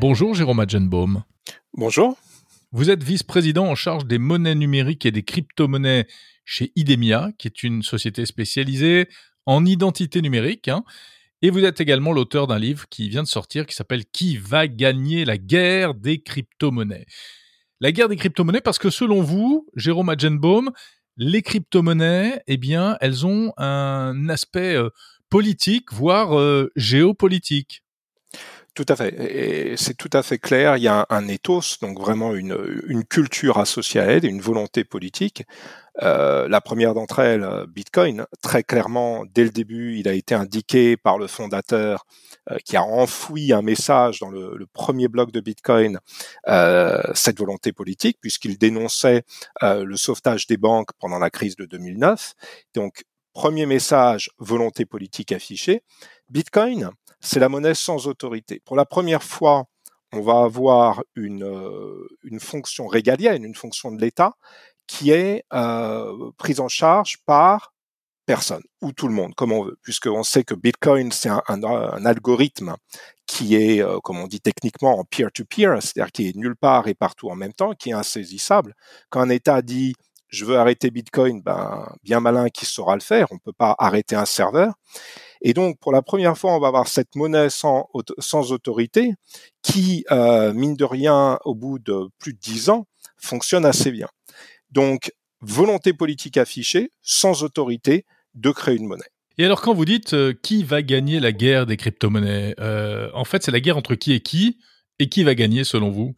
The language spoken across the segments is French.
Bonjour Jérôme Adjenbaum. Bonjour. Vous êtes vice-président en charge des monnaies numériques et des crypto-monnaies chez Idemia, qui est une société spécialisée en identité numérique. Hein. Et vous êtes également l'auteur d'un livre qui vient de sortir qui s'appelle Qui va gagner la guerre des crypto-monnaies? La guerre des crypto-monnaies parce que selon vous, Jérôme Adjenbaum, les crypto-monnaies, eh bien, elles ont un aspect euh, politique, voire euh, géopolitique. Tout à fait. Et c'est tout à fait clair. Il y a un, ethos, donc vraiment une, une, culture associée à elle et une volonté politique. Euh, la première d'entre elles, Bitcoin, très clairement, dès le début, il a été indiqué par le fondateur euh, qui a enfoui un message dans le, le premier bloc de Bitcoin, euh, cette volonté politique, puisqu'il dénonçait euh, le sauvetage des banques pendant la crise de 2009. Donc, premier message, volonté politique affichée. Bitcoin, c'est la monnaie sans autorité. Pour la première fois, on va avoir une, euh, une fonction régalienne, une fonction de l'État qui est euh, prise en charge par personne ou tout le monde, comme on veut, puisqu'on sait que Bitcoin, c'est un, algorithme qui est, euh, comme on dit techniquement, en peer-to-peer, c'est-à-dire qui est nulle part et partout en même temps, qui est insaisissable. Quand un État dit je veux arrêter Bitcoin, ben bien malin qui saura le faire. On peut pas arrêter un serveur. Et donc, pour la première fois, on va avoir cette monnaie sans, autorité qui, euh, mine de rien, au bout de plus de dix ans, fonctionne assez bien. Donc, volonté politique affichée, sans autorité, de créer une monnaie. Et alors, quand vous dites euh, qui va gagner la guerre des crypto-monnaies, euh, en fait, c'est la guerre entre qui et qui, et qui va gagner selon vous?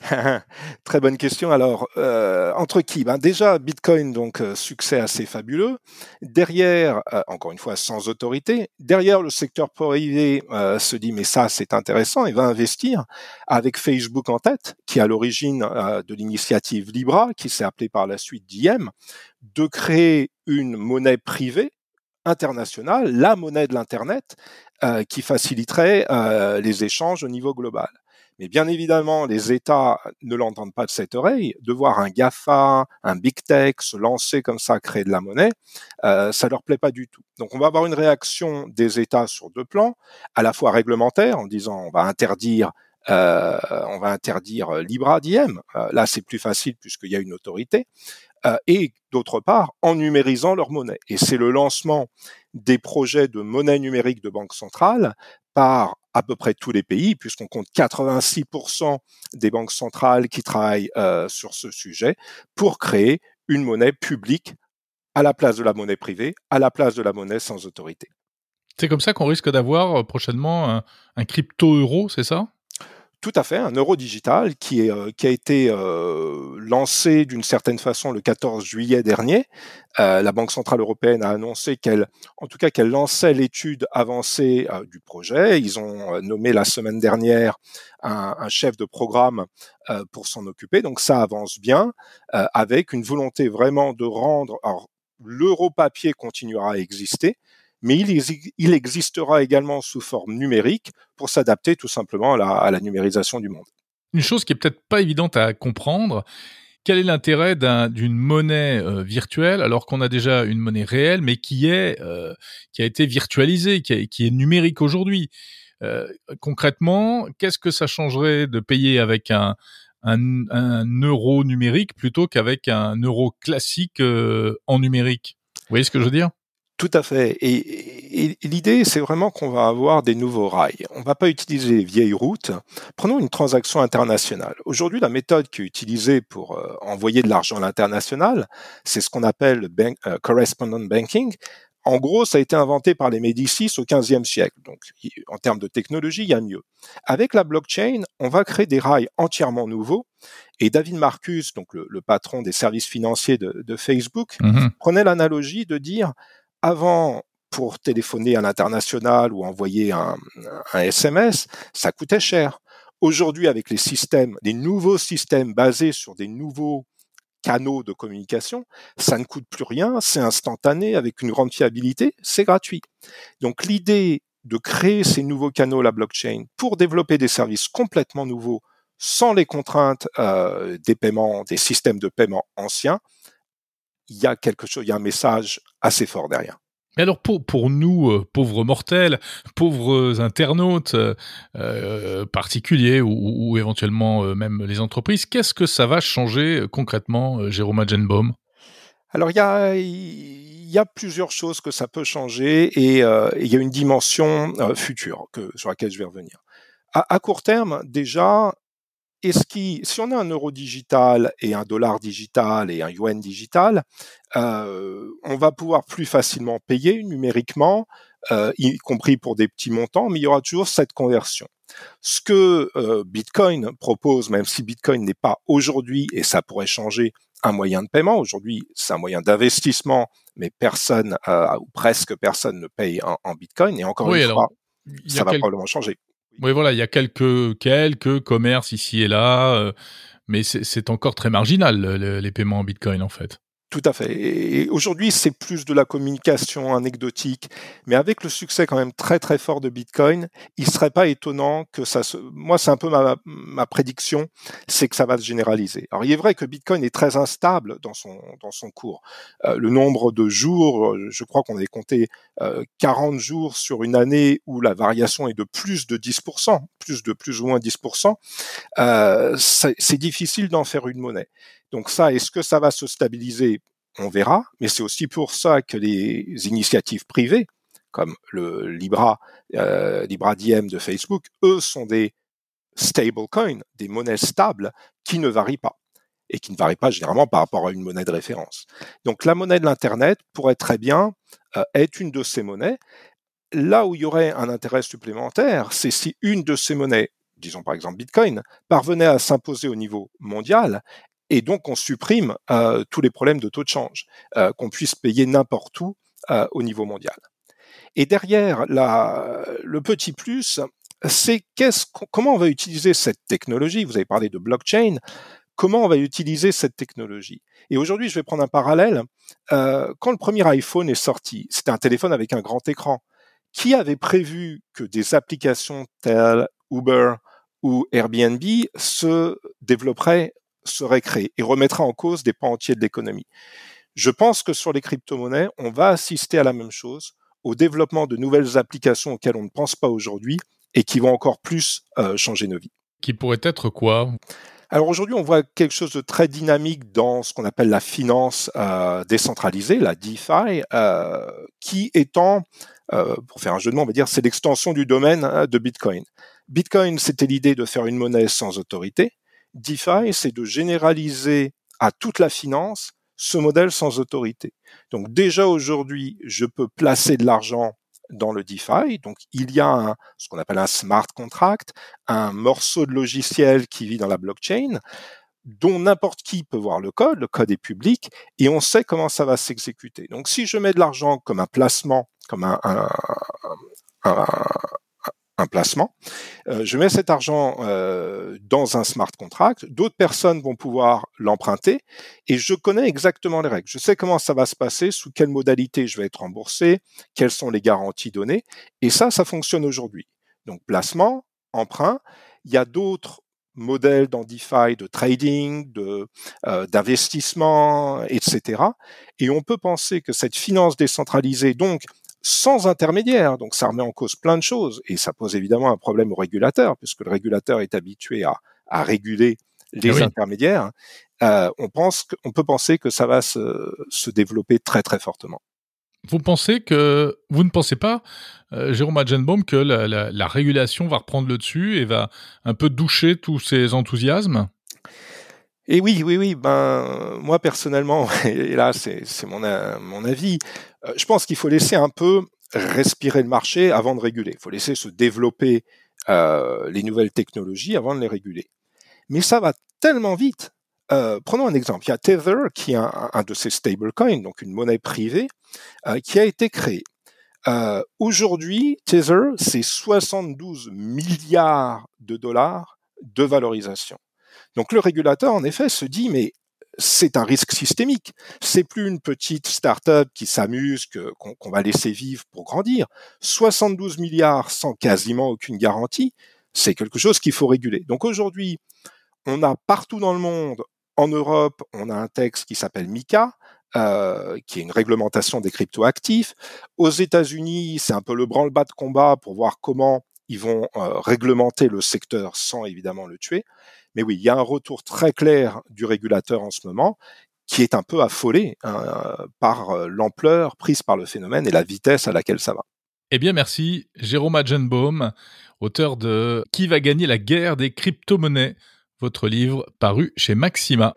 Très bonne question. Alors, euh, entre qui? Ben Déjà, Bitcoin, donc euh, succès assez fabuleux. Derrière, euh, encore une fois, sans autorité, derrière le secteur privé se dit, mais ça, c'est intéressant, et va investir avec Facebook en tête, qui est à l'origine de l'initiative Libra, qui s'est appelée par la suite Diem, de créer une monnaie privée internationale, la monnaie de l'Internet, qui faciliterait les échanges au niveau global. Mais bien évidemment, les États ne l'entendent pas de cette oreille. De voir un GAFA, un Big Tech se lancer comme ça, créer de la monnaie, euh, ça leur plaît pas du tout. Donc on va avoir une réaction des États sur deux plans, à la fois réglementaire, en disant on va interdire euh, on va interdire Libra diem. Euh, là, c'est plus facile puisqu'il y a une autorité. Euh, et d'autre part, en numérisant leur monnaie. Et c'est le lancement des projets de monnaie numérique de banque centrale par à peu près tous les pays, puisqu'on compte 86% des banques centrales qui travaillent euh, sur ce sujet, pour créer une monnaie publique à la place de la monnaie privée, à la place de la monnaie sans autorité. C'est comme ça qu'on risque d'avoir euh, prochainement un crypto-euro, c'est ça? Tout à fait, un euro digital euh, qui a été euh, lancé d'une certaine façon le 14 juillet dernier. Euh, la Banque centrale européenne a annoncé qu'elle, en tout cas, qu'elle lançait l'étude avancée du projet. Ils ont nommé la semaine dernière un, un chef de programme pour s'en occuper. Donc ça avance bien, avec une volonté vraiment de rendre. Alors, l'euro papier continuera à exister, mais il, existera également sous forme numérique pour s'adapter tout simplement à la, numérisation du monde. Une chose qui est peut-être pas évidente à comprendre, quel est l'intérêt d'une monnaie euh, virtuelle alors qu'on a déjà une monnaie réelle mais qui euh, a été virtualisée, qui, est numérique aujourd'hui? Euh, Concrètement, qu'est-ce que ça changerait de payer avec un euro numérique plutôt qu'avec un euro classique en numérique? Vous voyez ce que je veux dire? Tout à fait. Et, l'idée, c'est vraiment qu'on va avoir des nouveaux rails. On ne va pas utiliser les vieilles routes. Prenons une transaction internationale. Aujourd'hui, la méthode qui est utilisée pour euh, envoyer de l'argent à l'international, c'est ce qu'on appelle le bank, euh, correspondent banking. En gros, ça a été inventé par les Médicis au XVe siècle. Donc, en termes de technologie, il y a mieux. Avec la blockchain, on va créer des rails entièrement nouveaux. Et David Marcus, donc le, patron des services financiers de, Facebook, mm-hmm. prenait l'analogie de dire avant, pour téléphoner à l'international ou envoyer un, SMS, ça coûtait cher. Aujourd'hui, avec les systèmes, les nouveaux systèmes basés sur des nouveaux canaux de communication, ça ne coûte plus rien, c'est instantané, avec une grande fiabilité, c'est gratuit. Donc l'idée de créer ces nouveaux canaux, la blockchain, pour développer des services complètement nouveaux, sans les contraintes euh, des paiements, des systèmes de paiement anciens, il y a quelque chose, il y a un message assez fort derrière. alors pour, pour nous, euh, pauvres mortels, pauvres internautes euh, euh particuliers ou, ou éventuellement euh, même les entreprises, qu'est-ce que ça va changer concrètement, Jérôme Agenbaum? Alors il y a, y a plusieurs choses que ça peut changer et il y a une dimension future que, sur laquelle je vais revenir. À, à court terme, déjà, est-ce qui, si on a un euro digital et un dollar digital et un yuan digital, euh, on va pouvoir plus facilement payer numériquement, euh, y compris pour des petits montants, mais il y aura toujours cette conversion. Ce que euh, Bitcoin propose, même si Bitcoin n'est pas aujourd'hui, et ça pourrait changer, un moyen de paiement. Aujourd'hui, c'est un moyen d'investissement, mais personne euh, ou presque personne ne paye en, en Bitcoin. Et encore une fois, ça va probablement changer. Oui, voilà, il y a quelques quelques commerces ici et là, euh, mais c'est encore très marginal les paiements en Bitcoin en fait. Tout à fait. Et aujourd'hui, c'est plus de la communication anecdotique, mais avec le succès quand même très très fort de Bitcoin, il serait pas étonnant que ça se. Moi, c'est un peu ma, prédiction, c'est que ça va se généraliser. Alors, il est vrai que Bitcoin est très instable dans son dans son cours. Euh, le nombre de jours, je crois qu'on avait compté euh, 40 jours sur une année où la variation est de plus de 10%, plus de plus ou moins 10%. Euh, c'est difficile d'en faire une monnaie. Donc ça, est-ce que ça va se stabiliser? On verra, mais c'est aussi pour ça que les initiatives privées, comme le Libra, euh, Libra Diem de Facebook, eux sont des stablecoins, des monnaies stables qui ne varient pas et qui ne varient pas généralement par rapport à une monnaie de référence. Donc la monnaie de l'Internet pourrait très bien euh, être une de ces monnaies. Là où il y aurait un intérêt supplémentaire, c'est si une de ces monnaies, disons par exemple Bitcoin, parvenait à s'imposer au niveau mondial et donc on supprime euh, tous les problèmes de taux de change, euh, qu'on puisse payer n'importe où euh, au niveau mondial. Et derrière, le petit plus, c'est comment on va utiliser cette technologie? Vous avez parlé de blockchain. Comment on va utiliser cette technologie? Et aujourd'hui, je vais prendre un parallèle. quand le premier iPhone est sorti, c'était un téléphone avec un grand écran. Qui avait prévu que des applications telles Uber ou Airbnb se développeraient serait créé et remettra en cause des pans entiers de l'économie. Je pense que sur les crypto-monnaies, on va assister à la même chose, au développement de nouvelles applications auxquelles on ne pense pas aujourd'hui et qui vont encore plus euh, changer nos vies. Qui pourrait être quoi? Alors aujourd'hui, on voit quelque chose de très dynamique dans ce qu'on appelle la finance euh, décentralisée, la DeFi, euh, qui étant, euh, pour faire un jeu de mots, on va dire, c'est l'extension du domaine hein, de Bitcoin. Bitcoin, c'était l'idée de faire une monnaie sans autorité. DeFi, c'est de généraliser à toute la finance ce modèle sans autorité. Donc déjà aujourd'hui, je peux placer de l'argent dans le DeFi. Donc il y a un, ce qu'on appelle un smart contract, un morceau de logiciel qui vit dans la blockchain dont n'importe qui peut voir le code, le code est public, et on sait comment ça va s'exécuter. Donc si je mets de l'argent comme un placement, comme un, un, un, un placement. Euh, je mets cet argent euh, dans un smart contract. D'autres personnes vont pouvoir l'emprunter et je connais exactement les règles. Je sais comment ça va se passer, sous quelle modalité je vais être remboursé, quelles sont les garanties données. Et ça, ça fonctionne aujourd'hui. Donc placement, emprunt. Il y a d'autres modèles dans DeFi de trading, de euh, d'investissement, etc. Et on peut penser que cette finance décentralisée, donc sans intermédiaire. Donc ça remet en cause plein de choses et ça pose évidemment un problème au régulateur puisque le régulateur est habitué à, à réguler les ah intermédiaires. Euh, on pense on peut penser que ça va se, se développer très très fortement. Vous pensez que vous ne pensez pas, euh, Jérôme Agenbaum, que la, la, la, régulation va reprendre le dessus et va un peu doucher tous ces enthousiasmes? Et oui, oui, oui. Ben moi personnellement, et là c'est mon mon avis, euh, je pense qu'il faut laisser un peu respirer le marché avant de réguler. Il faut laisser se développer euh, les nouvelles technologies avant de les réguler. Mais ça va tellement vite. Euh, prenons un exemple. Il y a Tether, qui est un, de ces stablecoins, donc une monnaie privée, qui a été créée. Aujourd'hui, Tether, c'est 72 milliards de dollars de valorisation. Donc le régulateur, en effet, se dit, mais c'est un risque systémique. C'est plus une petite start-up qui s'amuse, qu'on va laisser vivre pour grandir. 72 milliards sans quasiment aucune garantie, c'est quelque chose qu'il faut réguler. Donc aujourd'hui, on a partout dans le monde, en Europe, on a un texte qui s'appelle MICA, euh, qui est une réglementation des cryptoactifs. Aux États-Unis, c'est un peu le branle-bas de combat pour voir comment ils vont euh, réglementer le secteur sans évidemment le tuer. Mais oui, il y a un retour très clair du régulateur en ce moment qui est un peu affolé hein, par euh, l'ampleur prise par le phénomène et la vitesse à laquelle ça va. Eh bien, merci Jérôme Agenbaum, auteur de Qui va gagner la guerre des crypto-monnaies, votre livre paru chez Maxima.